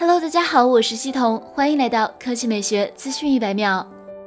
Hello，大家好，我是西彤，欢迎来到科技美学资讯一百秒。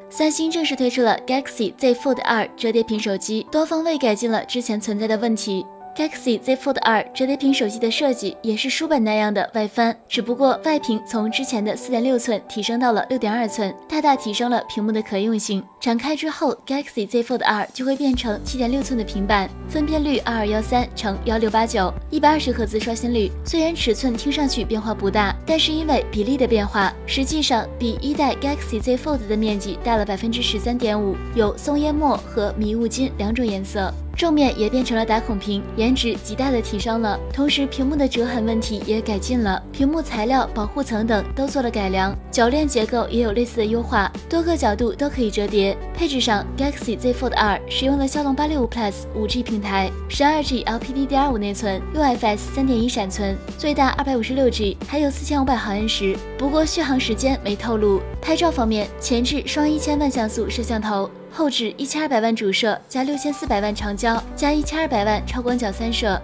三星正式推出了 Galaxy Z Fold 2折叠屏手机，多方位改进了之前存在的问题。Galaxy Z Fold 2折叠屏手机的设计也是书本那样的外翻，只不过外屏从之前的4.6寸提升到了6.2寸，大大提升了屏幕的可用性。展开之后，Galaxy Z Fold 2就会变成7.6寸的平板，分辨率2213乘1689，120赫兹刷新率。虽然尺寸听上去变化不大，但是因为比例的变化，实际上比一代 Galaxy Z Fold 的面积大了百分之十三点五，有松烟墨和迷雾金两种颜色。正面也变成了打孔屏，颜值极大的提升了。同时，屏幕的折痕问题也改进了，屏幕材料、保护层等都做了改良，铰链结构也有类似的优化，多个角度都可以折叠。配置上，Galaxy Z Fold 2使用了骁龙八六五 Plus 五 G 平台，十二 G LPDDR5 内存，UFS 三点一闪存，最大二百五十六 G，还有四千五百毫安时。不过续航时间没透露。拍照方面，前置双一千万像素摄像头。后置一千二百万主摄加六千四百万长焦加一千二百万超广角三摄。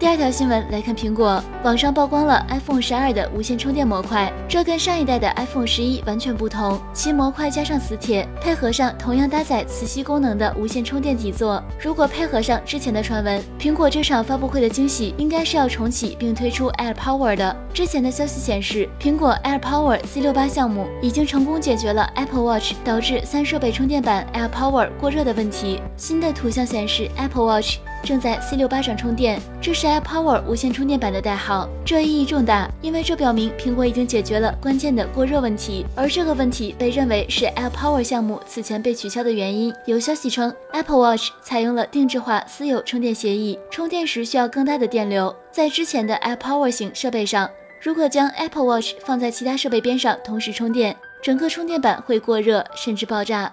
第二条新闻来看，苹果网上曝光了 iPhone 十二的无线充电模块，这跟上一代的 iPhone 十一完全不同。其模块加上磁铁，配合上同样搭载磁吸功能的无线充电底座。如果配合上之前的传闻，苹果这场发布会的惊喜应该是要重启并推出 Air Power 的。之前的消息显示，苹果 Air Power C 六八项目已经成功解决了 Apple Watch 导致三设备充电板 Air Power 过热的问题。新的图像显示，Apple Watch。正在 C 六八上充电，这是 AirPower 无线充电板的代号，这意义重大，因为这表明苹果已经解决了关键的过热问题，而这个问题被认为是 AirPower 项目此前被取消的原因。有消息称，Apple Watch 采用了定制化私有充电协议，充电时需要更大的电流。在之前的 AirPower 型设备上，如果将 Apple Watch 放在其他设备边上同时充电，整个充电板会过热甚至爆炸。